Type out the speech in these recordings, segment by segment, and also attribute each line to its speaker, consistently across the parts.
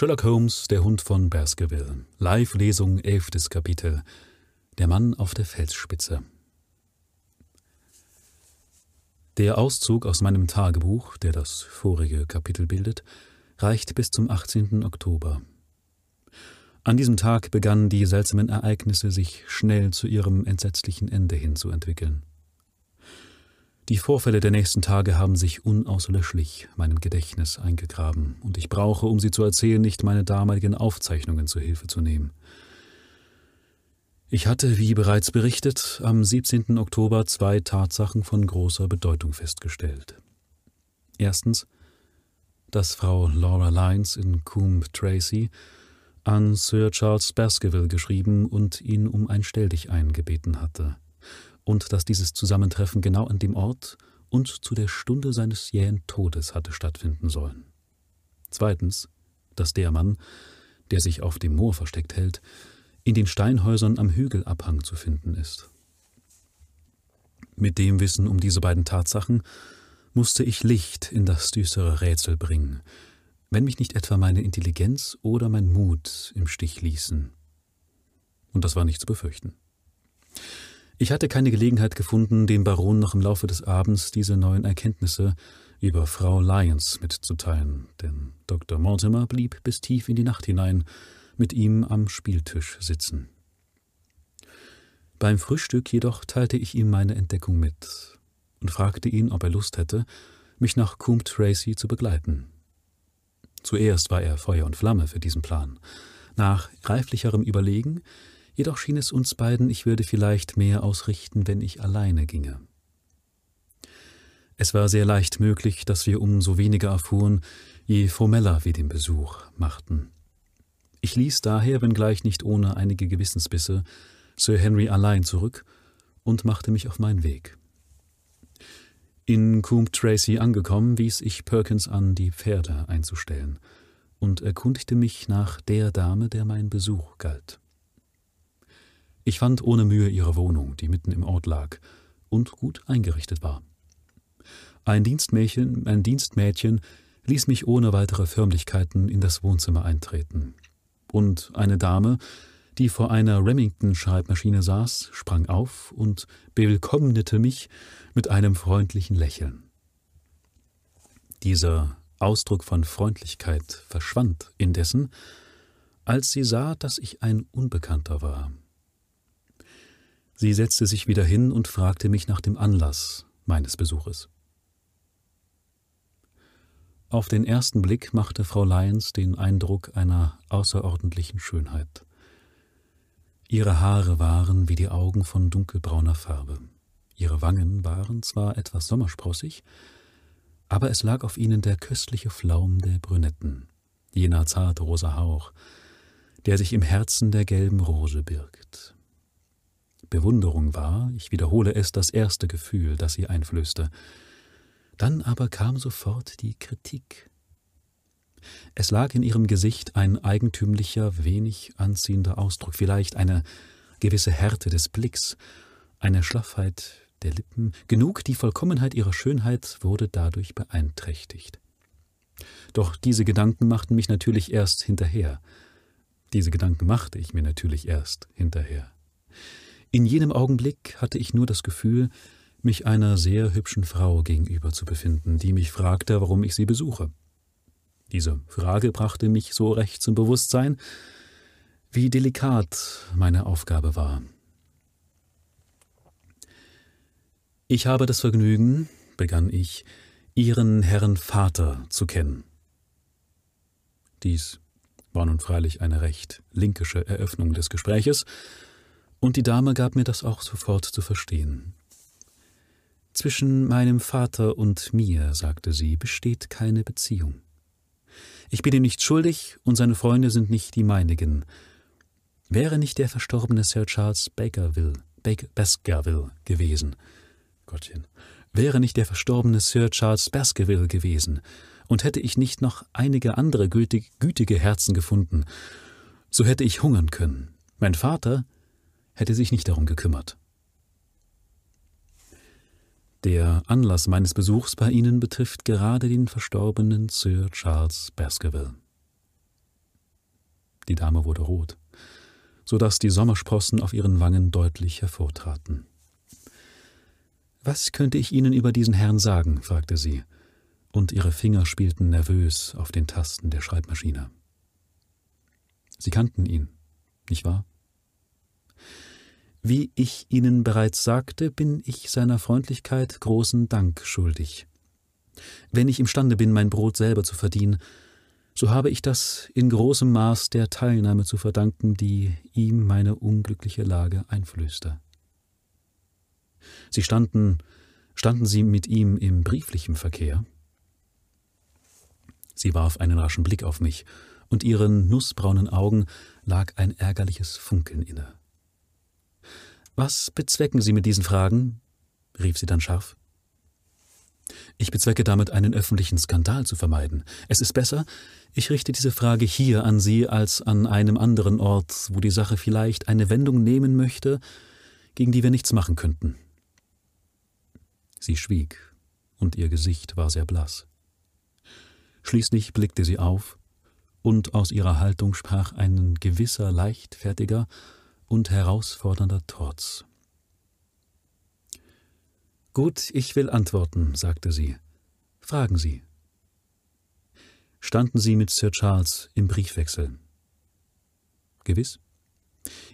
Speaker 1: Sherlock Holmes, der Hund von Baskerville. Live-Lesung, elftes Kapitel. Der Mann auf der Felsspitze. Der Auszug aus meinem Tagebuch, der das vorige Kapitel bildet, reicht bis zum 18. Oktober. An diesem Tag begannen die seltsamen Ereignisse sich schnell zu ihrem entsetzlichen Ende hinzuentwickeln. Die Vorfälle der nächsten Tage haben sich unauslöschlich meinem Gedächtnis eingegraben, und ich brauche, um sie zu erzählen, nicht meine damaligen Aufzeichnungen zu Hilfe zu nehmen. Ich hatte, wie bereits berichtet, am 17. Oktober zwei Tatsachen von großer Bedeutung festgestellt. Erstens, dass Frau Laura Lyons in Coombe Tracy an Sir Charles Baskerville geschrieben und ihn um ein Stelldichein gebeten hatte und dass dieses Zusammentreffen genau an dem Ort und zu der Stunde seines jähen Todes hatte stattfinden sollen. Zweitens, dass der Mann, der sich auf dem Moor versteckt hält, in den Steinhäusern am Hügelabhang zu finden ist. Mit dem Wissen um diese beiden Tatsachen musste ich Licht in das düstere Rätsel bringen, wenn mich nicht etwa meine Intelligenz oder mein Mut im Stich ließen. Und das war nicht zu befürchten. Ich hatte keine Gelegenheit gefunden, dem Baron noch im Laufe des Abends diese neuen Erkenntnisse über Frau Lyons mitzuteilen, denn Dr. Mortimer blieb bis tief in die Nacht hinein mit ihm am Spieltisch sitzen. Beim Frühstück jedoch teilte ich ihm meine Entdeckung mit und fragte ihn, ob er Lust hätte, mich nach Coombe Tracy zu begleiten. Zuerst war er Feuer und Flamme für diesen Plan. Nach reiflicherem Überlegen Jedoch schien es uns beiden, ich würde vielleicht mehr ausrichten, wenn ich alleine ginge. Es war sehr leicht möglich, dass wir umso weniger erfuhren, je formeller wir den Besuch machten. Ich ließ daher, wenngleich nicht ohne einige Gewissensbisse, Sir Henry allein zurück und machte mich auf meinen Weg. In Coombe Tracy angekommen, wies ich Perkins an, die Pferde einzustellen, und erkundigte mich nach der Dame, der mein Besuch galt. Ich fand ohne Mühe ihre Wohnung, die mitten im Ort lag und gut eingerichtet war. Ein Dienstmädchen, ein Dienstmädchen ließ mich ohne weitere Förmlichkeiten in das Wohnzimmer eintreten. Und eine Dame, die vor einer Remington-Schreibmaschine saß, sprang auf und bewillkommnete mich mit einem freundlichen Lächeln. Dieser Ausdruck von Freundlichkeit verschwand indessen, als sie sah, dass ich ein Unbekannter war, Sie setzte sich wieder hin und fragte mich nach dem Anlass meines Besuches. Auf den ersten Blick machte Frau Lyons den Eindruck einer außerordentlichen Schönheit. Ihre Haare waren wie die Augen von dunkelbrauner Farbe. Ihre Wangen waren zwar etwas sommersprossig, aber es lag auf ihnen der köstliche Flaum der Brünetten, jener zarte rosa Hauch, der sich im Herzen der gelben Rose birgt. Bewunderung war, ich wiederhole es, das erste Gefühl, das sie einflößte. Dann aber kam sofort die Kritik. Es lag in ihrem Gesicht ein eigentümlicher, wenig anziehender Ausdruck, vielleicht eine gewisse Härte des Blicks, eine Schlaffheit der Lippen, genug die Vollkommenheit ihrer Schönheit wurde dadurch beeinträchtigt. Doch diese Gedanken machten mich natürlich erst hinterher. Diese Gedanken machte ich mir natürlich erst hinterher. In jenem Augenblick hatte ich nur das Gefühl, mich einer sehr hübschen Frau gegenüber zu befinden, die mich fragte, warum ich sie besuche. Diese Frage brachte mich so recht zum Bewusstsein, wie delikat meine Aufgabe war. Ich habe das Vergnügen, begann ich, Ihren Herrn Vater zu kennen. Dies war nun freilich eine recht linkische Eröffnung des Gespräches, und die Dame gab mir das auch sofort zu verstehen. Zwischen meinem Vater und mir, sagte sie, besteht keine Beziehung. Ich bin ihm nicht schuldig und seine Freunde sind nicht die meinigen. Wäre nicht der verstorbene Sir Charles Bakerville, Baker, Baskerville gewesen, Gottchen, wäre nicht der verstorbene Sir Charles Baskerville gewesen, und hätte ich nicht noch einige andere gütig, gütige Herzen gefunden, so hätte ich hungern können. Mein Vater hätte sich nicht darum gekümmert. Der Anlass meines Besuchs bei Ihnen betrifft gerade den verstorbenen Sir Charles Baskerville. Die Dame wurde rot, so dass die Sommersprossen auf ihren Wangen deutlich hervortraten. Was könnte ich Ihnen über diesen Herrn sagen? fragte sie, und ihre Finger spielten nervös auf den Tasten der Schreibmaschine. Sie kannten ihn, nicht wahr? Wie ich Ihnen bereits sagte, bin ich seiner Freundlichkeit großen Dank schuldig. Wenn ich imstande bin, mein Brot selber zu verdienen, so habe ich das in großem Maß der Teilnahme zu verdanken, die ihm meine unglückliche Lage einflößte. Sie standen, standen Sie mit ihm im brieflichen Verkehr? Sie warf einen raschen Blick auf mich, und ihren nussbraunen Augen lag ein ärgerliches Funkeln inne. Was bezwecken Sie mit diesen Fragen? rief sie dann scharf. Ich bezwecke damit, einen öffentlichen Skandal zu vermeiden. Es ist besser, ich richte diese Frage hier an Sie als an einem anderen Ort, wo die Sache vielleicht eine Wendung nehmen möchte, gegen die wir nichts machen könnten. Sie schwieg, und ihr Gesicht war sehr blass. Schließlich blickte sie auf, und aus ihrer Haltung sprach ein gewisser leichtfertiger und herausfordernder Trotz. Gut, ich will antworten, sagte sie. Fragen Sie. Standen Sie mit Sir Charles im Briefwechsel? Gewiss.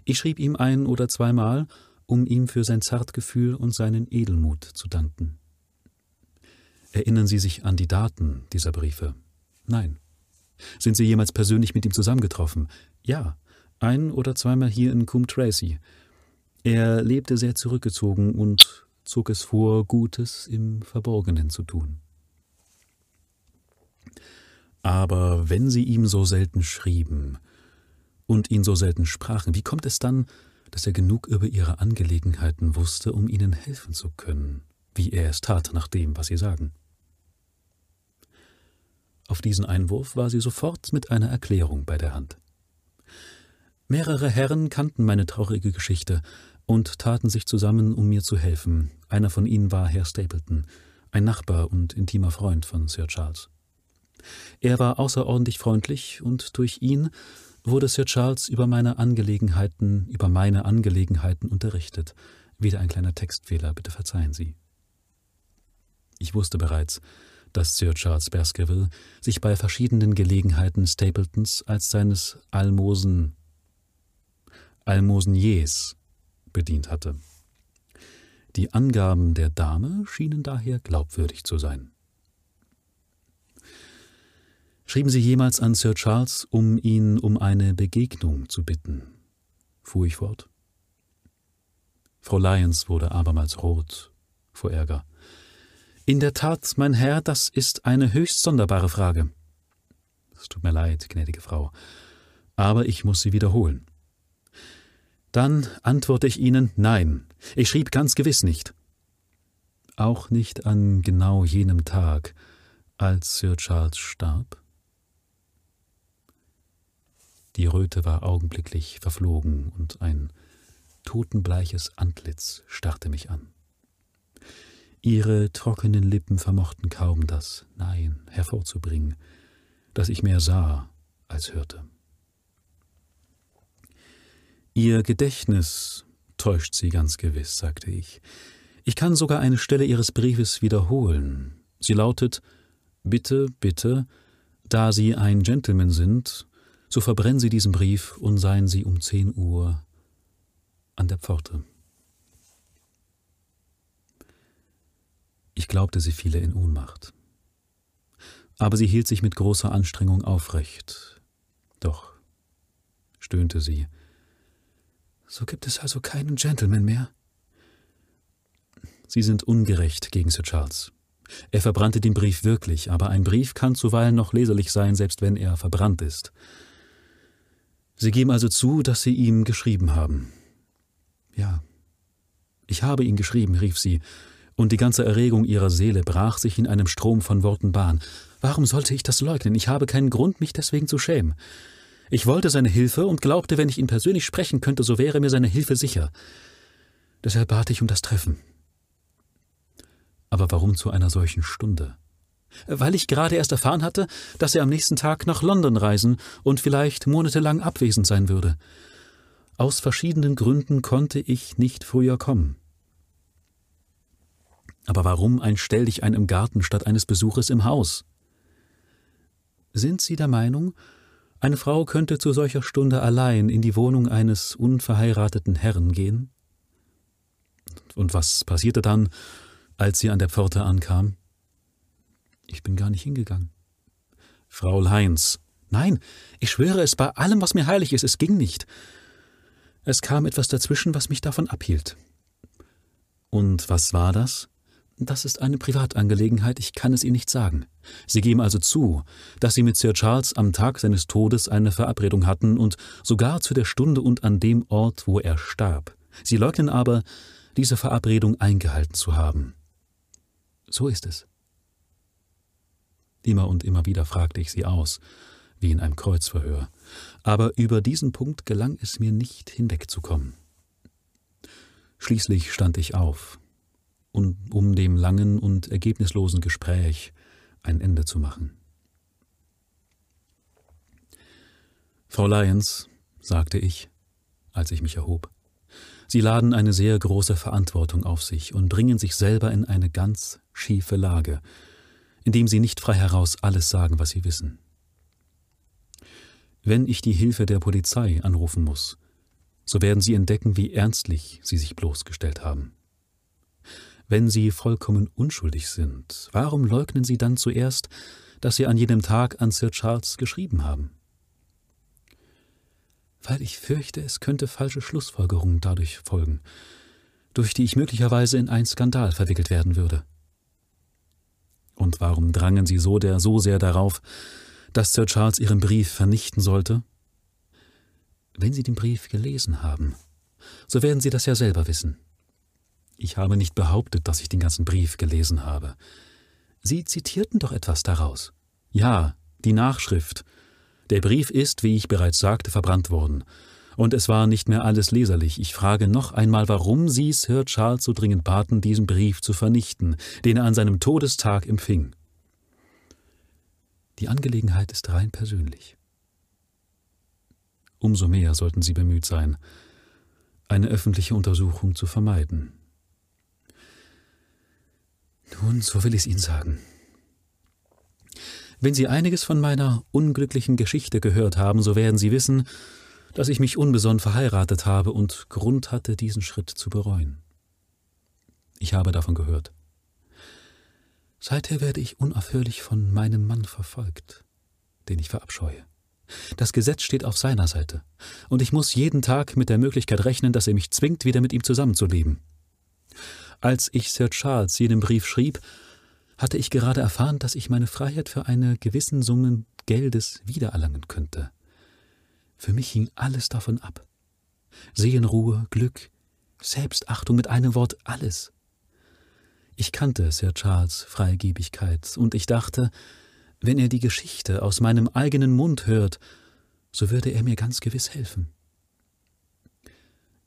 Speaker 1: Ich schrieb ihm ein oder zweimal, um ihm für sein Zartgefühl und seinen Edelmut zu danken. Erinnern Sie sich an die Daten dieser Briefe? Nein. Sind Sie jemals persönlich mit ihm zusammengetroffen? Ja, ein oder zweimal hier in Coombe Tracy. Er lebte sehr zurückgezogen und zog es vor, Gutes im Verborgenen zu tun. Aber wenn Sie ihm so selten schrieben und ihn so selten sprachen, wie kommt es dann, dass er genug über Ihre Angelegenheiten wusste, um Ihnen helfen zu können, wie er es tat nach dem, was Sie sagen? Auf diesen Einwurf war sie sofort mit einer Erklärung bei der Hand. Mehrere Herren kannten meine traurige Geschichte und taten sich zusammen, um mir zu helfen. Einer von ihnen war Herr Stapleton, ein Nachbar und intimer Freund von Sir Charles. Er war außerordentlich freundlich, und durch ihn wurde Sir Charles über meine Angelegenheiten, über meine Angelegenheiten unterrichtet. Wieder ein kleiner Textfehler, bitte verzeihen Sie. Ich wusste bereits, dass Sir Charles Baskerville sich bei verschiedenen Gelegenheiten Stapletons als seines Almosen Almoseniers bedient hatte. Die Angaben der Dame schienen daher glaubwürdig zu sein. Schrieben Sie jemals an Sir Charles, um ihn um eine Begegnung zu bitten? fuhr ich fort. Frau Lyons wurde abermals rot vor Ärger. In der Tat, mein Herr, das ist eine höchst sonderbare Frage. Es tut mir leid, gnädige Frau, aber ich muss sie wiederholen. Dann antworte ich Ihnen Nein, ich schrieb ganz gewiss nicht. Auch nicht an genau jenem Tag, als Sir Charles starb? Die Röte war augenblicklich verflogen und ein totenbleiches Antlitz starrte mich an. Ihre trockenen Lippen vermochten kaum das Nein hervorzubringen, das ich mehr sah als hörte. Ihr Gedächtnis täuscht Sie ganz gewiss, sagte ich. Ich kann sogar eine Stelle Ihres Briefes wiederholen. Sie lautet Bitte, bitte, da Sie ein Gentleman sind, so verbrennen Sie diesen Brief und seien Sie um zehn Uhr an der Pforte. Ich glaubte, sie fiele in Ohnmacht. Aber sie hielt sich mit großer Anstrengung aufrecht. Doch, stöhnte sie, so gibt es also keinen Gentleman mehr? Sie sind ungerecht gegen Sir Charles. Er verbrannte den Brief wirklich, aber ein Brief kann zuweilen noch leserlich sein, selbst wenn er verbrannt ist. Sie geben also zu, dass Sie ihm geschrieben haben. Ja, ich habe ihn geschrieben, rief sie, und die ganze Erregung ihrer Seele brach sich in einem Strom von Worten Bahn. Warum sollte ich das leugnen? Ich habe keinen Grund, mich deswegen zu schämen. Ich wollte seine Hilfe und glaubte, wenn ich ihn persönlich sprechen könnte, so wäre mir seine Hilfe sicher. Deshalb bat ich um das Treffen. Aber warum zu einer solchen Stunde? weil ich gerade erst erfahren hatte, dass er am nächsten Tag nach London reisen und vielleicht monatelang abwesend sein würde. Aus verschiedenen Gründen konnte ich nicht früher kommen. Aber warum ein Stelldichein im Garten statt eines Besuches im Haus? Sind Sie der Meinung, eine Frau könnte zu solcher Stunde allein in die Wohnung eines unverheirateten Herrn gehen? Und was passierte dann, als sie an der Pforte ankam? Ich bin gar nicht hingegangen. Frau Heinz. Nein, ich schwöre es bei allem, was mir heilig ist, es ging nicht. Es kam etwas dazwischen, was mich davon abhielt. Und was war das? Das ist eine Privatangelegenheit, ich kann es Ihnen nicht sagen. Sie geben also zu, dass Sie mit Sir Charles am Tag seines Todes eine Verabredung hatten und sogar zu der Stunde und an dem Ort, wo er starb. Sie leugnen aber, diese Verabredung eingehalten zu haben. So ist es. Immer und immer wieder fragte ich sie aus, wie in einem Kreuzverhör, aber über diesen Punkt gelang es mir nicht hinwegzukommen. Schließlich stand ich auf, und um dem langen und ergebnislosen Gespräch ein Ende zu machen. Frau Lyons, sagte ich, als ich mich erhob, Sie laden eine sehr große Verantwortung auf sich und bringen sich selber in eine ganz schiefe Lage, indem sie nicht frei heraus alles sagen, was sie wissen. Wenn ich die Hilfe der Polizei anrufen muss, so werden sie entdecken, wie ernstlich sie sich bloßgestellt haben. Wenn sie vollkommen unschuldig sind, warum leugnen sie dann zuerst, dass sie an jenem Tag an Sir Charles geschrieben haben? Weil ich fürchte, es könnte falsche Schlussfolgerungen dadurch folgen, durch die ich möglicherweise in einen Skandal verwickelt werden würde. Und warum drangen sie so, der, so sehr darauf, dass Sir Charles ihren Brief vernichten sollte? Wenn Sie den Brief gelesen haben, so werden Sie das ja selber wissen. Ich habe nicht behauptet, dass ich den ganzen Brief gelesen habe. Sie zitierten doch etwas daraus. Ja, die Nachschrift. Der Brief ist, wie ich bereits sagte, verbrannt worden, und es war nicht mehr alles leserlich. Ich frage noch einmal, warum Sie Sir Charles so dringend baten, diesen Brief zu vernichten, den er an seinem Todestag empfing. Die Angelegenheit ist rein persönlich. Umso mehr sollten Sie bemüht sein, eine öffentliche Untersuchung zu vermeiden. Nun, so will ich es Ihnen sagen. Wenn Sie einiges von meiner unglücklichen Geschichte gehört haben, so werden Sie wissen, dass ich mich unbesonnen verheiratet habe und Grund hatte, diesen Schritt zu bereuen. Ich habe davon gehört. Seither werde ich unaufhörlich von meinem Mann verfolgt, den ich verabscheue. Das Gesetz steht auf seiner Seite, und ich muss jeden Tag mit der Möglichkeit rechnen, dass er mich zwingt, wieder mit ihm zusammenzuleben. Als ich Sir Charles jenen Brief schrieb, hatte ich gerade erfahren, dass ich meine Freiheit für eine gewissen Summe Geldes wiedererlangen könnte. Für mich hing alles davon ab. Seelenruhe, Glück, Selbstachtung, mit einem Wort alles. Ich kannte Sir Charles Freigebigkeit, und ich dachte, wenn er die Geschichte aus meinem eigenen Mund hört, so würde er mir ganz gewiss helfen.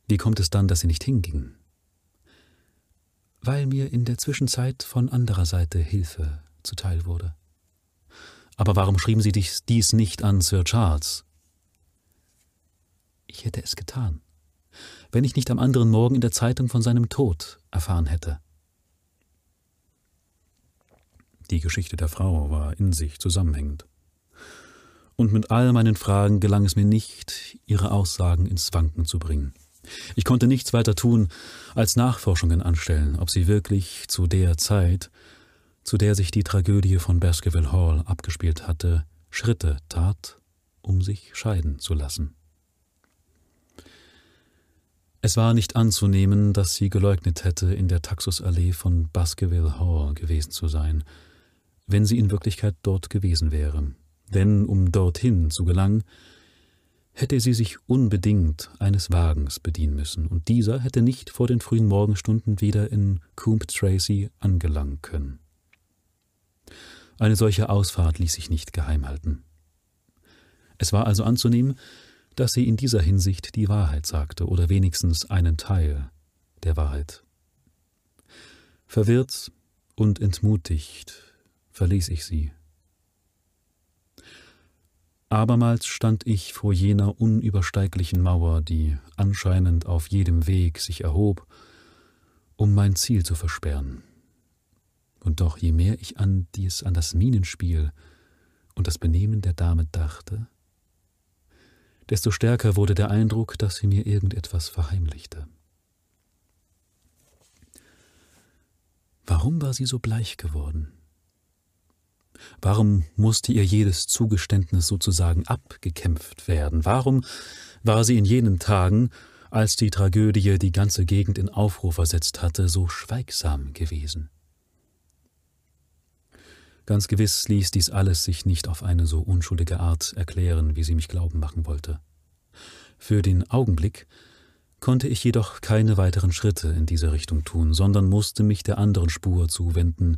Speaker 1: Wie kommt es dann, dass sie nicht hinging? Weil mir in der Zwischenzeit von anderer Seite Hilfe zuteil wurde. Aber warum schrieben Sie dies nicht an Sir Charles? Ich hätte es getan, wenn ich nicht am anderen Morgen in der Zeitung von seinem Tod erfahren hätte. Die Geschichte der Frau war in sich zusammenhängend. Und mit all meinen Fragen gelang es mir nicht, ihre Aussagen ins Wanken zu bringen. Ich konnte nichts weiter tun, als Nachforschungen anstellen, ob sie wirklich zu der Zeit, zu der sich die Tragödie von Baskerville Hall abgespielt hatte, Schritte tat, um sich scheiden zu lassen. Es war nicht anzunehmen, dass sie geleugnet hätte, in der Taxusallee von Baskerville Hall gewesen zu sein, wenn sie in Wirklichkeit dort gewesen wäre. Denn um dorthin zu gelangen, hätte sie sich unbedingt eines Wagens bedienen müssen, und dieser hätte nicht vor den frühen Morgenstunden wieder in Coombe Tracy angelangen können. Eine solche Ausfahrt ließ sich nicht geheim halten. Es war also anzunehmen, dass sie in dieser Hinsicht die Wahrheit sagte oder wenigstens einen Teil der Wahrheit. Verwirrt und entmutigt verließ ich sie. Abermals stand ich vor jener unübersteiglichen Mauer, die anscheinend auf jedem Weg sich erhob, um mein Ziel zu versperren. Und doch, je mehr ich an dies, an das Minenspiel und das Benehmen der Dame dachte, desto stärker wurde der Eindruck, dass sie mir irgendetwas verheimlichte. Warum war sie so bleich geworden? Warum musste ihr jedes Zugeständnis sozusagen abgekämpft werden? Warum war sie in jenen Tagen, als die Tragödie die ganze Gegend in Aufruhr versetzt hatte, so schweigsam gewesen? Ganz gewiss ließ dies alles sich nicht auf eine so unschuldige Art erklären, wie sie mich glauben machen wollte. Für den Augenblick konnte ich jedoch keine weiteren Schritte in diese Richtung tun, sondern musste mich der anderen Spur zuwenden,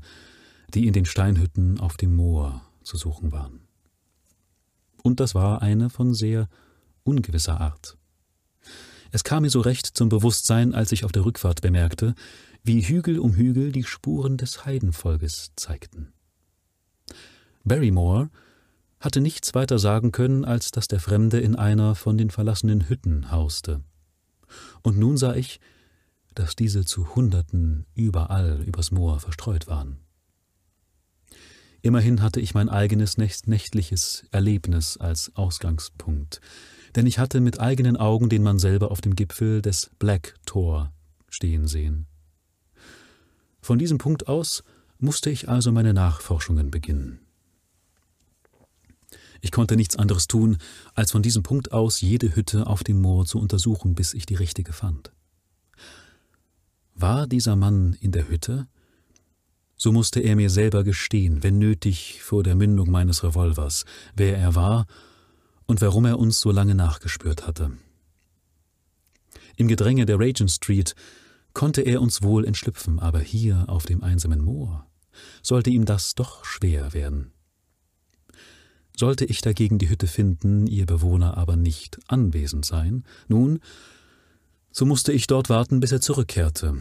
Speaker 1: die in den Steinhütten auf dem Moor zu suchen waren. Und das war eine von sehr ungewisser Art. Es kam mir so recht zum Bewusstsein, als ich auf der Rückfahrt bemerkte, wie Hügel um Hügel die Spuren des Heidenvolkes zeigten. Barrymore hatte nichts weiter sagen können, als dass der Fremde in einer von den verlassenen Hütten hauste. Und nun sah ich, dass diese zu Hunderten überall übers Moor verstreut waren. Immerhin hatte ich mein eigenes nächtliches Erlebnis als Ausgangspunkt, denn ich hatte mit eigenen Augen den Mann selber auf dem Gipfel des Black Tor stehen sehen. Von diesem Punkt aus musste ich also meine Nachforschungen beginnen. Ich konnte nichts anderes tun, als von diesem Punkt aus jede Hütte auf dem Moor zu untersuchen, bis ich die richtige fand. War dieser Mann in der Hütte, so musste er mir selber gestehen, wenn nötig vor der Mündung meines Revolvers, wer er war und warum er uns so lange nachgespürt hatte. Im Gedränge der Regent Street konnte er uns wohl entschlüpfen, aber hier auf dem einsamen Moor sollte ihm das doch schwer werden. Sollte ich dagegen die Hütte finden, ihr Bewohner aber nicht anwesend sein, nun, so musste ich dort warten, bis er zurückkehrte,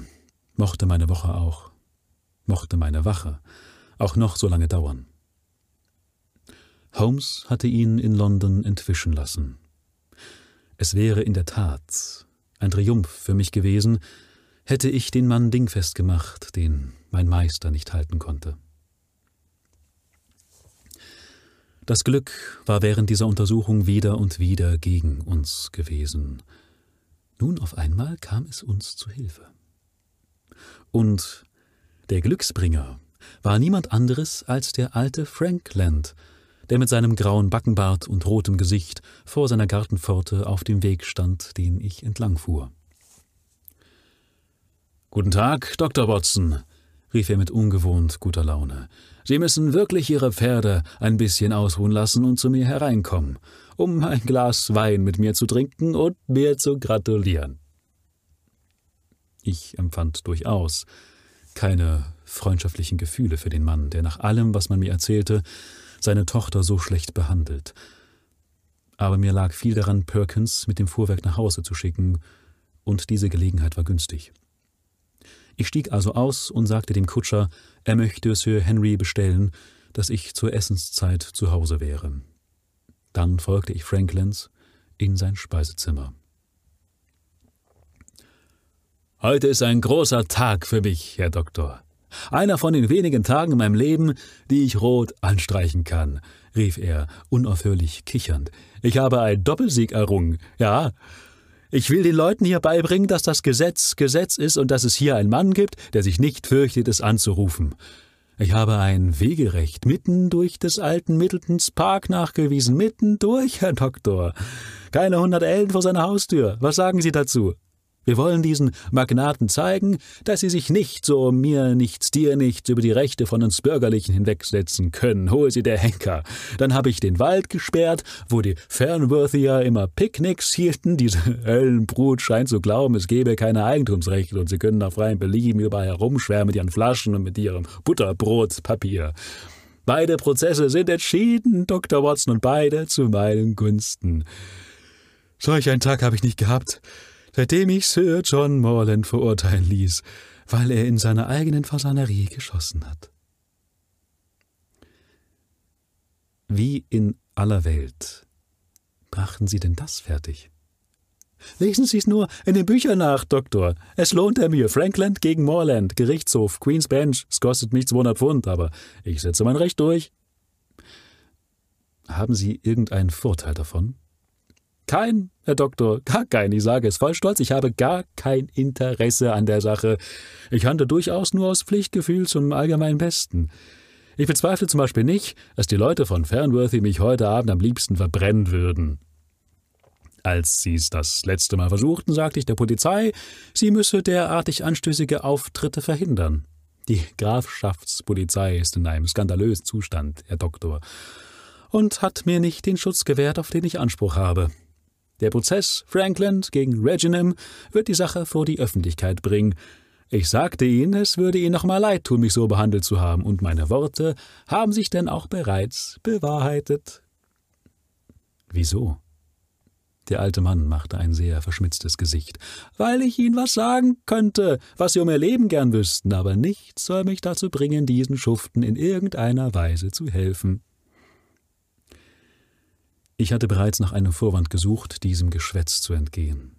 Speaker 1: mochte meine Woche auch mochte meine Wache auch noch so lange dauern. Holmes hatte ihn in London entwischen lassen. Es wäre in der Tat ein Triumph für mich gewesen, hätte ich den Mann dingfest gemacht, den mein Meister nicht halten konnte. Das Glück war während dieser Untersuchung wieder und wieder gegen uns gewesen. Nun auf einmal kam es uns zu Hilfe. Und der Glücksbringer war niemand anderes als der alte Frank Land, der mit seinem grauen Backenbart und rotem Gesicht vor seiner Gartenpforte auf dem Weg stand, den ich entlangfuhr. Guten Tag, Dr. Watson, rief er mit ungewohnt guter Laune. Sie müssen wirklich Ihre Pferde ein bisschen ausruhen lassen und zu mir hereinkommen, um ein Glas Wein mit mir zu trinken und mir zu gratulieren. Ich empfand durchaus, keine freundschaftlichen Gefühle für den Mann, der nach allem, was man mir erzählte, seine Tochter so schlecht behandelt. Aber mir lag viel daran, Perkins mit dem Fuhrwerk nach Hause zu schicken, und diese Gelegenheit war günstig. Ich stieg also aus und sagte dem Kutscher, er möchte Sir Henry bestellen, dass ich zur Essenszeit zu Hause wäre. Dann folgte ich Franklands in sein Speisezimmer. Heute ist ein großer Tag für mich, Herr Doktor. Einer von den wenigen Tagen in meinem Leben, die ich rot anstreichen kann, rief er, unaufhörlich kichernd. Ich habe einen Doppelsieg errungen, ja. Ich will den Leuten hier beibringen, dass das Gesetz Gesetz ist und dass es hier einen Mann gibt, der sich nicht fürchtet, es anzurufen. Ich habe ein Wegerecht mitten durch des alten Middletons Park nachgewiesen, mitten durch, Herr Doktor. Keine hundert Ellen vor seiner Haustür. Was sagen Sie dazu? Wir wollen diesen Magnaten zeigen, dass sie sich nicht so mir nichts, dir nichts über die Rechte von uns Bürgerlichen hinwegsetzen können. Hol sie der Henker. Dann habe ich den Wald gesperrt, wo die Fernworthier immer Picknicks hielten. Diese Höllenbrut scheint zu glauben, es gebe keine Eigentumsrechte und sie können nach freiem Belieben überall herumschwärmen mit ihren Flaschen und mit ihrem Butterbrotpapier. Beide Prozesse sind entschieden, Dr. Watson, und beide zu meinen Gunsten. Solch einen Tag habe ich nicht gehabt seitdem ich Sir John Morland verurteilen ließ, weil er in seiner eigenen Fasanerie geschossen hat. Wie in aller Welt brachten Sie denn das fertig? Lesen Sie es nur in den Büchern nach, Doktor. Es lohnt er mir. Frankland gegen Moreland, Gerichtshof, Queen's Bench. Es kostet mich 200 Pfund, aber ich setze mein Recht durch. Haben Sie irgendeinen Vorteil davon? Kein, Herr Doktor, gar kein. Ich sage es voll stolz. Ich habe gar kein Interesse an der Sache. Ich handle durchaus nur aus Pflichtgefühl zum allgemeinen Besten. Ich bezweifle zum Beispiel nicht, dass die Leute von Fernworthy mich heute Abend am liebsten verbrennen würden. Als sie es das letzte Mal versuchten, sagte ich der Polizei, sie müsse derartig anstößige Auftritte verhindern. Die Grafschaftspolizei ist in einem skandalösen Zustand, Herr Doktor, und hat mir nicht den Schutz gewährt, auf den ich Anspruch habe. Der Prozess Franklin gegen Reginham wird die Sache vor die Öffentlichkeit bringen. Ich sagte Ihnen, es würde Ihnen noch mal leid tun, mich so behandelt zu haben, und meine Worte haben sich denn auch bereits bewahrheitet. Wieso? Der alte Mann machte ein sehr verschmitztes Gesicht. Weil ich Ihnen was sagen könnte, was Sie um Ihr Leben gern wüssten, aber nichts soll mich dazu bringen, diesen Schuften in irgendeiner Weise zu helfen. Ich hatte bereits nach einem Vorwand gesucht, diesem Geschwätz zu entgehen.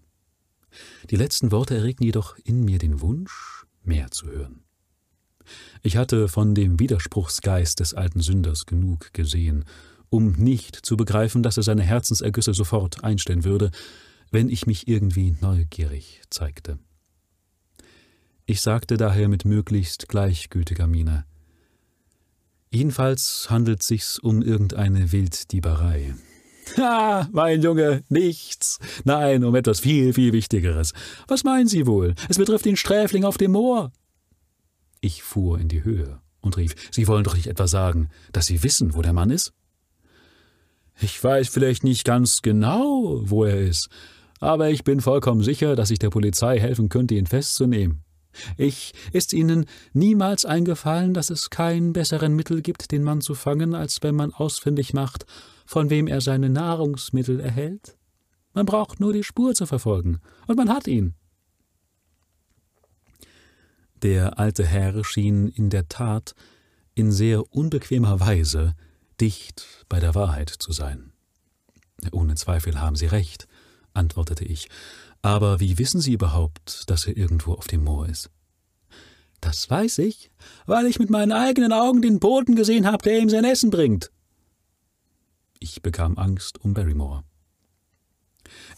Speaker 1: Die letzten Worte erregten jedoch in mir den Wunsch, mehr zu hören. Ich hatte von dem Widerspruchsgeist des alten Sünders genug gesehen um nicht zu begreifen, dass er seine Herzensergüsse sofort einstellen würde, wenn ich mich irgendwie neugierig zeigte. Ich sagte daher mit möglichst gleichgültiger Miene Jedenfalls handelt sich's um irgendeine Wilddieberei. Ha, mein Junge, nichts. Nein, um etwas viel, viel Wichtigeres. Was meinen Sie wohl? Es betrifft den Sträfling auf dem Moor. Ich fuhr in die Höhe und rief, Sie wollen doch nicht etwa sagen, dass Sie wissen, wo der Mann ist? Ich weiß vielleicht nicht ganz genau, wo er ist, aber ich bin vollkommen sicher, dass ich der Polizei helfen könnte, ihn festzunehmen. Ich ist Ihnen niemals eingefallen, dass es keinen besseren Mittel gibt, den Mann zu fangen, als wenn man ausfindig macht, von wem er seine Nahrungsmittel erhält? Man braucht nur die Spur zu verfolgen, und man hat ihn. Der alte Herr schien in der Tat in sehr unbequemer Weise dicht bei der Wahrheit zu sein. Ohne Zweifel haben Sie recht, antwortete ich. Aber wie wissen Sie überhaupt, dass er irgendwo auf dem Moor ist? Das weiß ich, weil ich mit meinen eigenen Augen den Boten gesehen habe, der ihm sein Essen bringt. Ich bekam Angst um Barrymore.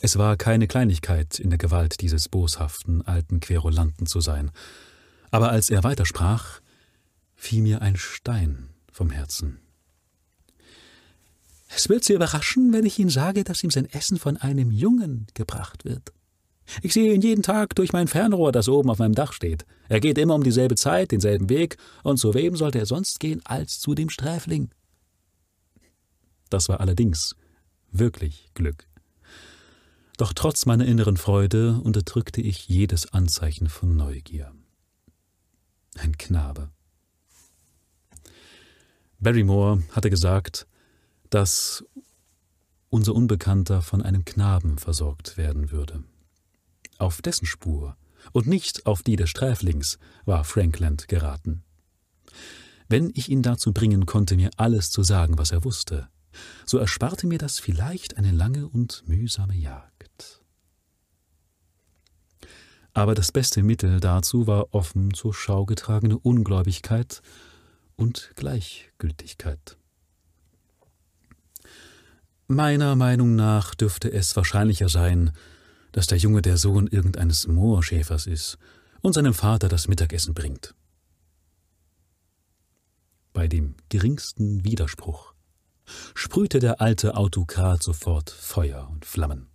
Speaker 1: Es war keine Kleinigkeit, in der Gewalt dieses boshaften alten Querulanten zu sein. Aber als er weitersprach, fiel mir ein Stein vom Herzen. Es wird Sie überraschen, wenn ich Ihnen sage, dass ihm sein Essen von einem Jungen gebracht wird. Ich sehe ihn jeden Tag durch mein Fernrohr, das oben auf meinem Dach steht. Er geht immer um dieselbe Zeit, denselben Weg, und zu wem sollte er sonst gehen als zu dem Sträfling? Das war allerdings wirklich Glück. Doch trotz meiner inneren Freude unterdrückte ich jedes Anzeichen von Neugier. Ein Knabe. Barrymore hatte gesagt, dass unser Unbekannter von einem Knaben versorgt werden würde. Auf dessen Spur und nicht auf die des Sträflings war Frankland geraten. Wenn ich ihn dazu bringen konnte, mir alles zu sagen, was er wusste, so ersparte mir das vielleicht eine lange und mühsame Jagd. Aber das beste Mittel dazu war offen zur Schau getragene Ungläubigkeit und Gleichgültigkeit. Meiner Meinung nach dürfte es wahrscheinlicher sein, dass der Junge der Sohn irgendeines Moorschäfers ist und seinem Vater das Mittagessen bringt. Bei dem geringsten Widerspruch sprühte der alte Autokrat sofort Feuer und Flammen.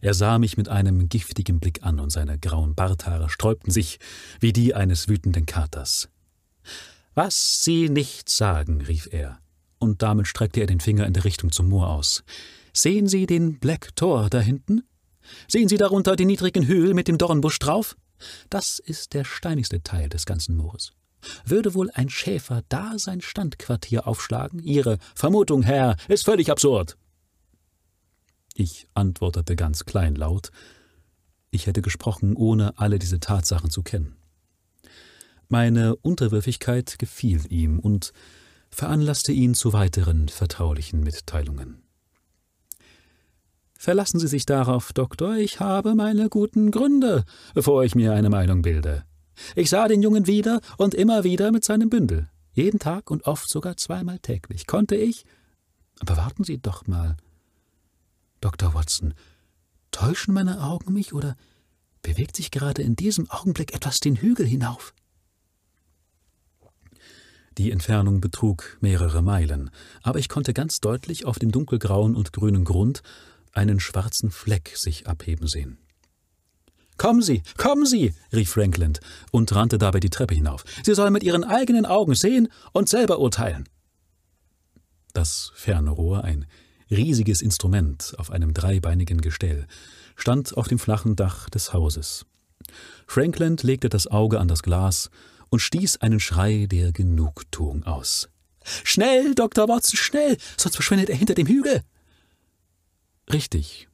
Speaker 1: Er sah mich mit einem giftigen Blick an, und seine grauen Barthaare sträubten sich wie die eines wütenden Katers. Was Sie nicht sagen, rief er, und damit streckte er den Finger in der Richtung zum Moor aus. Sehen Sie den Black Tor da hinten? Sehen Sie darunter den niedrigen Hügel mit dem Dornbusch drauf? Das ist der steinigste Teil des ganzen Moores. Würde wohl ein Schäfer da sein Standquartier aufschlagen? Ihre Vermutung, Herr, ist völlig absurd. Ich antwortete ganz kleinlaut, ich hätte gesprochen, ohne alle diese Tatsachen zu kennen. Meine Unterwürfigkeit gefiel ihm, und veranlasste ihn zu weiteren vertraulichen Mitteilungen. Verlassen Sie sich darauf, Doktor, ich habe meine guten Gründe, bevor ich mir eine Meinung bilde. Ich sah den Jungen wieder und immer wieder mit seinem Bündel. Jeden Tag und oft sogar zweimal täglich. Konnte ich. Aber warten Sie doch mal. Dr. Watson, täuschen meine Augen mich oder bewegt sich gerade in diesem Augenblick etwas den Hügel hinauf? Die Entfernung betrug mehrere Meilen, aber ich konnte ganz deutlich auf dem dunkelgrauen und grünen Grund einen schwarzen Fleck sich abheben sehen. Kommen Sie, kommen Sie, rief Franklin und rannte dabei die Treppe hinauf. Sie sollen mit Ihren eigenen Augen sehen und selber urteilen. Das Fernrohr, ein riesiges Instrument auf einem dreibeinigen Gestell, stand auf dem flachen Dach des Hauses. Franklin legte das Auge an das Glas und stieß einen Schrei der Genugtuung aus. Schnell, Dr. Watson, schnell, sonst verschwindet er hinter dem Hügel. Richtig.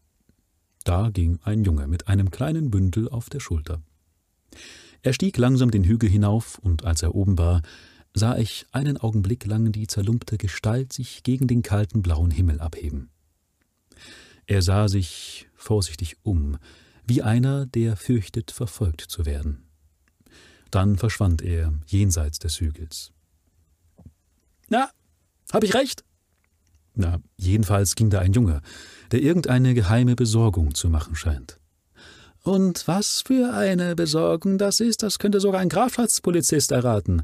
Speaker 1: Da ging ein Junge mit einem kleinen Bündel auf der Schulter. Er stieg langsam den Hügel hinauf, und als er oben war, sah ich einen Augenblick lang die zerlumpte Gestalt sich gegen den kalten blauen Himmel abheben. Er sah sich vorsichtig um, wie einer, der fürchtet, verfolgt zu werden. Dann verschwand er jenseits des Hügels. Na, hab ich recht? Na, jedenfalls ging da ein Junge, der irgendeine geheime Besorgung zu machen scheint. Und was für eine Besorgung das ist, das könnte sogar ein Grafschaftspolizist erraten.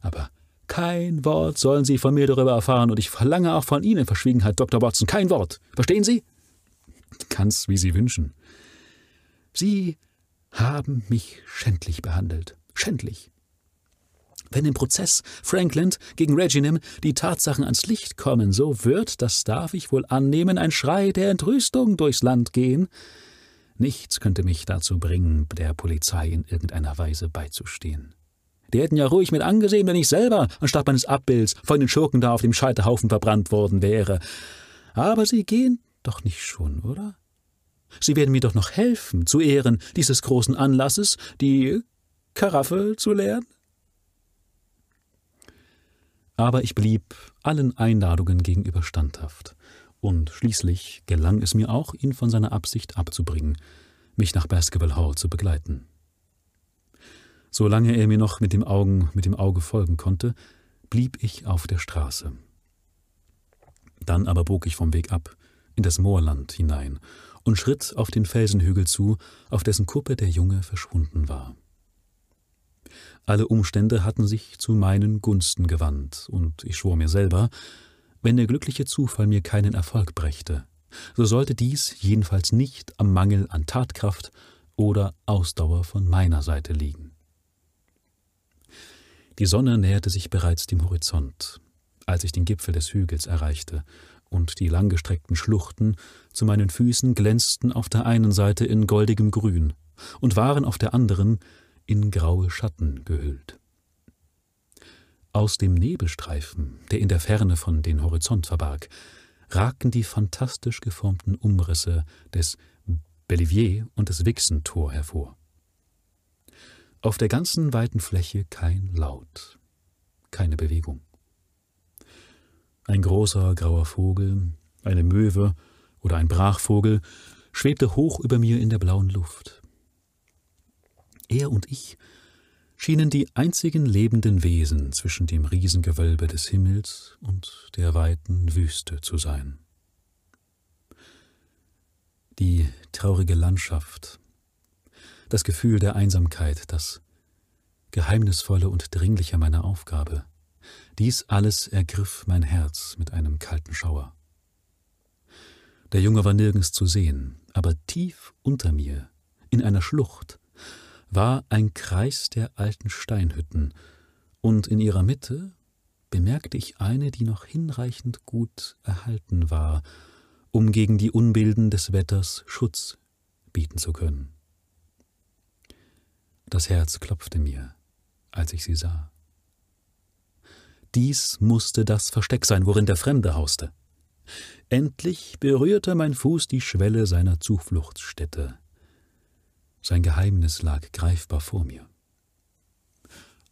Speaker 1: Aber kein Wort sollen Sie von mir darüber erfahren, und ich verlange auch von Ihnen Verschwiegenheit, Dr. Watson. Kein Wort. Verstehen Sie? Ganz wie Sie wünschen. Sie haben mich schändlich behandelt. Schändlich. Wenn im Prozess Franklin gegen Reginham die Tatsachen ans Licht kommen, so wird, das darf ich wohl annehmen, ein Schrei der Entrüstung durchs Land gehen. Nichts könnte mich dazu bringen, der Polizei in irgendeiner Weise beizustehen. Die hätten ja ruhig mit angesehen, wenn ich selber anstatt meines Abbilds von den Schurken da auf dem Scheiterhaufen verbrannt worden wäre. Aber sie gehen doch nicht schon, oder? Sie werden mir doch noch helfen, zu Ehren dieses großen Anlasses, die Karaffe zu leeren? Aber ich blieb allen Einladungen gegenüber standhaft, und schließlich gelang es mir auch, ihn von seiner Absicht abzubringen, mich nach Basketball Hall zu begleiten. Solange er mir noch mit dem, Augen, mit dem Auge folgen konnte, blieb ich auf der Straße. Dann aber bog ich vom Weg ab, in das Moorland hinein und schritt auf den Felsenhügel zu, auf dessen Kuppe der Junge verschwunden war. Alle Umstände hatten sich zu meinen Gunsten gewandt, und ich schwor mir selber, wenn der glückliche Zufall mir keinen Erfolg brächte, so sollte dies jedenfalls nicht am Mangel an Tatkraft oder Ausdauer von meiner Seite liegen. Die Sonne näherte sich bereits dem Horizont, als ich den Gipfel des Hügels erreichte, und die langgestreckten Schluchten zu meinen Füßen glänzten auf der einen Seite in goldigem Grün und waren auf der anderen in graue Schatten gehüllt. Aus dem Nebelstreifen, der in der Ferne von den Horizont verbarg, ragten die fantastisch geformten Umrisse des Bellivier und des Wixentor hervor. Auf der ganzen weiten Fläche kein Laut, keine Bewegung. Ein großer grauer Vogel, eine Möwe oder ein Brachvogel schwebte hoch über mir in der blauen Luft. Er und ich schienen die einzigen lebenden Wesen zwischen dem Riesengewölbe des Himmels und der weiten Wüste zu sein. Die traurige Landschaft, das Gefühl der Einsamkeit, das Geheimnisvolle und Dringliche meiner Aufgabe, dies alles ergriff mein Herz mit einem kalten Schauer. Der Junge war nirgends zu sehen, aber tief unter mir, in einer Schlucht, war ein Kreis der alten Steinhütten, und in ihrer Mitte bemerkte ich eine, die noch hinreichend gut erhalten war, um gegen die Unbilden des Wetters Schutz bieten zu können. Das Herz klopfte mir, als ich sie sah. Dies musste das Versteck sein, worin der Fremde hauste. Endlich berührte mein Fuß die Schwelle seiner Zufluchtsstätte. Sein Geheimnis lag greifbar vor mir.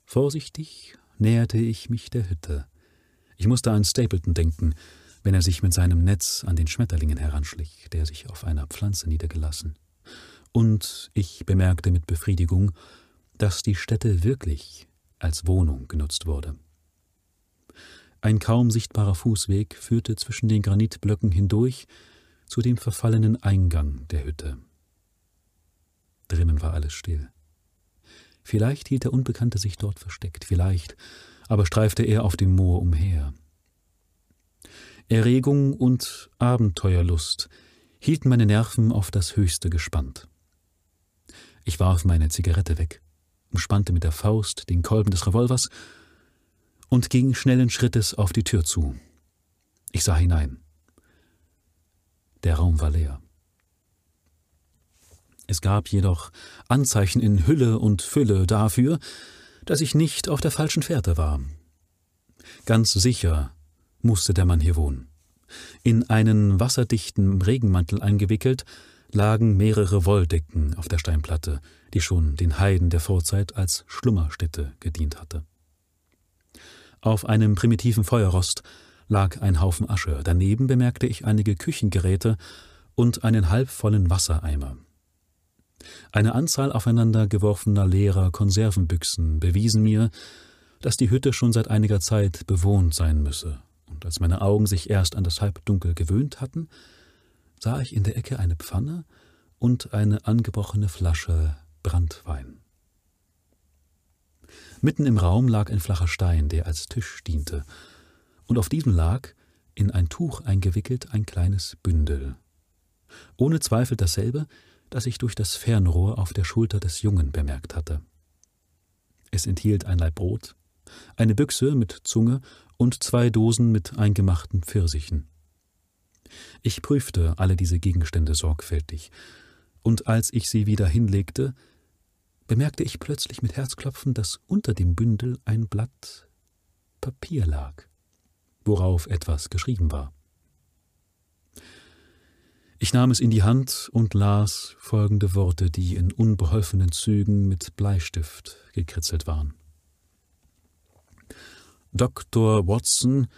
Speaker 1: Vorsichtig näherte ich mich der Hütte. Ich musste an Stapleton denken, wenn er sich mit seinem Netz an den Schmetterlingen heranschlich, der sich auf einer Pflanze niedergelassen. Und ich bemerkte mit Befriedigung, dass die Stätte wirklich als Wohnung genutzt wurde. Ein kaum sichtbarer Fußweg führte zwischen den Granitblöcken hindurch zu dem verfallenen Eingang der Hütte. Drinnen war alles still. Vielleicht hielt der Unbekannte sich dort versteckt, vielleicht aber streifte er auf dem Moor umher. Erregung und Abenteuerlust hielten meine Nerven auf das Höchste gespannt. Ich warf meine Zigarette weg, umspannte mit der Faust den Kolben des Revolvers und ging schnellen Schrittes auf die Tür zu. Ich sah hinein. Der Raum war leer. Es gab jedoch Anzeichen in Hülle und Fülle dafür, dass ich nicht auf der falschen Fährte war. Ganz sicher musste der Mann hier wohnen. In einen wasserdichten Regenmantel eingewickelt, lagen mehrere Wolldecken auf der Steinplatte, die schon den Heiden der Vorzeit als Schlummerstätte gedient hatte. Auf einem primitiven Feuerrost lag ein Haufen Asche, daneben bemerkte ich einige Küchengeräte und einen halbvollen Wassereimer. Eine Anzahl aufeinander geworfener leerer Konservenbüchsen bewiesen mir, dass die Hütte schon seit einiger Zeit bewohnt sein müsse, und als meine Augen sich erst an das Halbdunkel gewöhnt hatten, sah ich in der Ecke eine Pfanne und eine angebrochene Flasche Brandwein. Mitten im Raum lag ein flacher Stein, der als Tisch diente, und auf diesem lag, in ein Tuch eingewickelt, ein kleines Bündel. Ohne Zweifel dasselbe, das ich durch das Fernrohr auf der Schulter des Jungen bemerkt hatte. Es enthielt ein Laib Brot, eine Büchse mit Zunge und zwei Dosen mit eingemachten Pfirsichen. Ich prüfte alle diese Gegenstände sorgfältig, und als ich sie wieder hinlegte, bemerkte ich plötzlich mit Herzklopfen, dass unter dem Bündel ein Blatt Papier lag, worauf etwas geschrieben war. Ich nahm es in die Hand und las folgende Worte, die in unbeholfenen Zügen mit Bleistift gekritzelt waren. Dr. Watson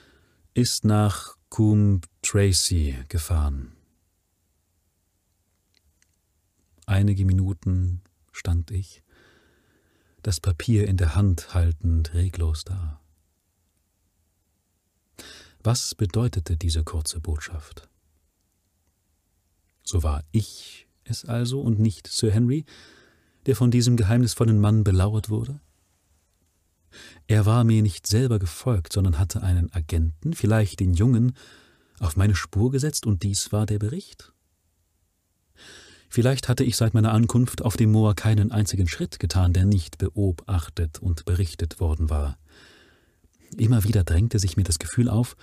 Speaker 1: ist nach Coombe Tracy gefahren. Einige Minuten stand ich, das Papier in der Hand haltend reglos da. Was bedeutete diese kurze Botschaft? So war ich es also und nicht Sir Henry, der von diesem geheimnisvollen Mann belauert wurde? Er war mir nicht selber gefolgt, sondern hatte einen Agenten, vielleicht den Jungen, auf meine Spur gesetzt, und dies war der Bericht? Vielleicht hatte ich seit meiner Ankunft auf dem Moor keinen einzigen Schritt getan, der nicht beobachtet und berichtet worden war. Immer wieder drängte sich mir das Gefühl auf,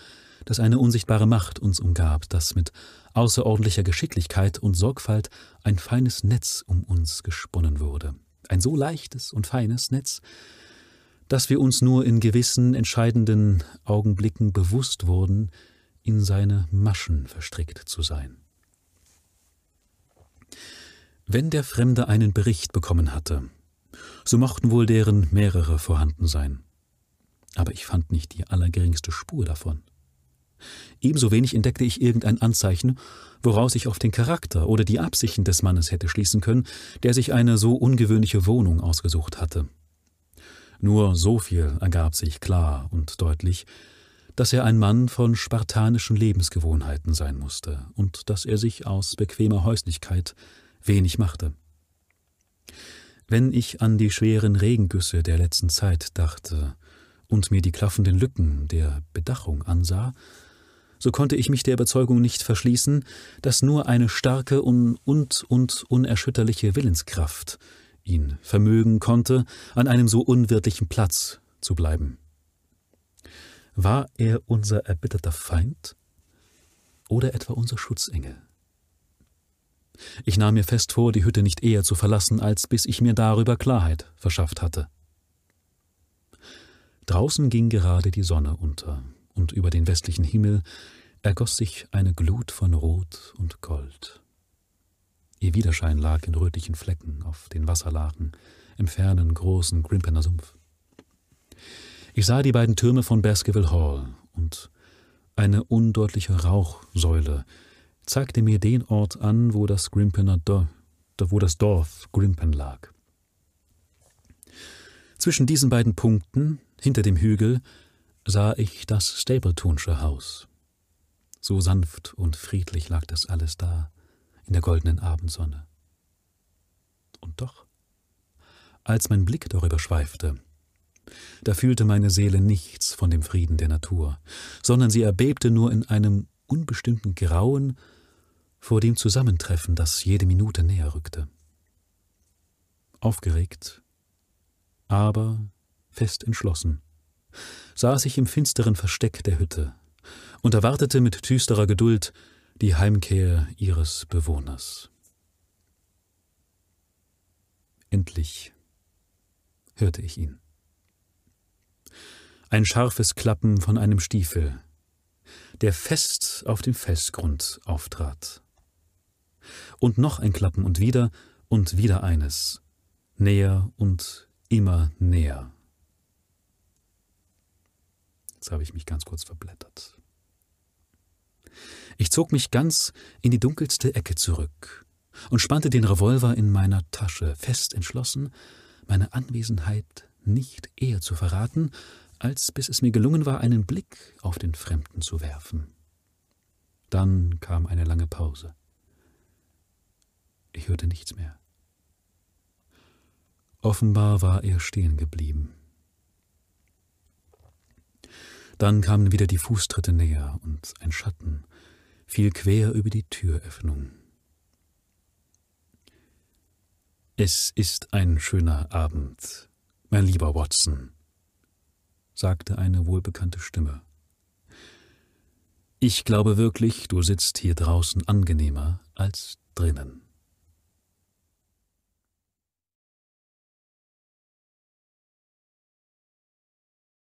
Speaker 1: dass eine unsichtbare Macht uns umgab, dass mit außerordentlicher Geschicklichkeit und Sorgfalt ein feines Netz um uns gesponnen wurde. Ein so leichtes und feines Netz, dass wir uns nur in gewissen entscheidenden Augenblicken bewusst wurden, in seine Maschen verstrickt zu sein. Wenn der Fremde einen Bericht bekommen hatte, so mochten wohl deren mehrere vorhanden sein. Aber ich fand nicht die allergeringste Spur davon. Ebenso wenig entdeckte ich irgendein Anzeichen, woraus ich auf den Charakter oder die Absichten des Mannes hätte schließen können, der sich eine so ungewöhnliche Wohnung ausgesucht hatte. Nur so viel ergab sich klar und deutlich, dass er ein Mann von spartanischen Lebensgewohnheiten sein musste und dass er sich aus bequemer Häuslichkeit wenig machte. Wenn ich an die schweren Regengüsse der letzten Zeit dachte und mir die klaffenden Lücken der Bedachung ansah, so konnte ich mich der Überzeugung nicht verschließen, dass nur eine starke und, und, und unerschütterliche Willenskraft ihn vermögen konnte, an einem so unwirtlichen Platz zu bleiben. War er unser erbitterter Feind oder etwa unser Schutzengel? Ich nahm mir fest vor, die Hütte nicht eher zu verlassen, als bis ich mir darüber Klarheit verschafft hatte. Draußen ging gerade die Sonne unter, und über den westlichen Himmel ergoss sich eine Glut von Rot und Gold. Ihr Widerschein lag in rötlichen Flecken auf den Wasserlachen im fernen, großen Grimpener Sumpf. Ich sah die beiden Türme von Baskerville Hall und eine undeutliche Rauchsäule zeigte mir den Ort an, wo das Grimpener Do wo das Dorf Grimpen lag. Zwischen diesen beiden Punkten, hinter dem Hügel, sah ich das Stapletonsche Haus. So sanft und friedlich lag das alles da, in der goldenen Abendsonne. Und doch, als mein Blick darüber schweifte, da fühlte meine Seele nichts von dem Frieden der Natur, sondern sie erbebte nur in einem unbestimmten Grauen vor dem Zusammentreffen, das jede Minute näher rückte. Aufgeregt, aber fest entschlossen, saß ich im finsteren Versteck der Hütte und erwartete mit düsterer Geduld die Heimkehr ihres Bewohners. Endlich hörte ich ihn. Ein scharfes Klappen von einem Stiefel, der fest auf dem Felsgrund auftrat. Und noch ein Klappen und wieder und wieder eines, näher und immer näher. Jetzt habe ich mich ganz kurz verblättert. Ich zog mich ganz in die dunkelste Ecke zurück und spannte den Revolver in meiner Tasche, fest entschlossen, meine Anwesenheit nicht eher zu verraten, als bis es mir gelungen war, einen Blick auf den Fremden zu werfen. Dann kam eine lange Pause. Ich hörte nichts mehr. Offenbar war er stehen geblieben. Dann kamen wieder die Fußtritte näher und ein Schatten fiel quer über die Türöffnung. Es ist ein schöner Abend, mein lieber Watson, sagte eine wohlbekannte Stimme. Ich glaube wirklich, du sitzt hier draußen angenehmer als drinnen.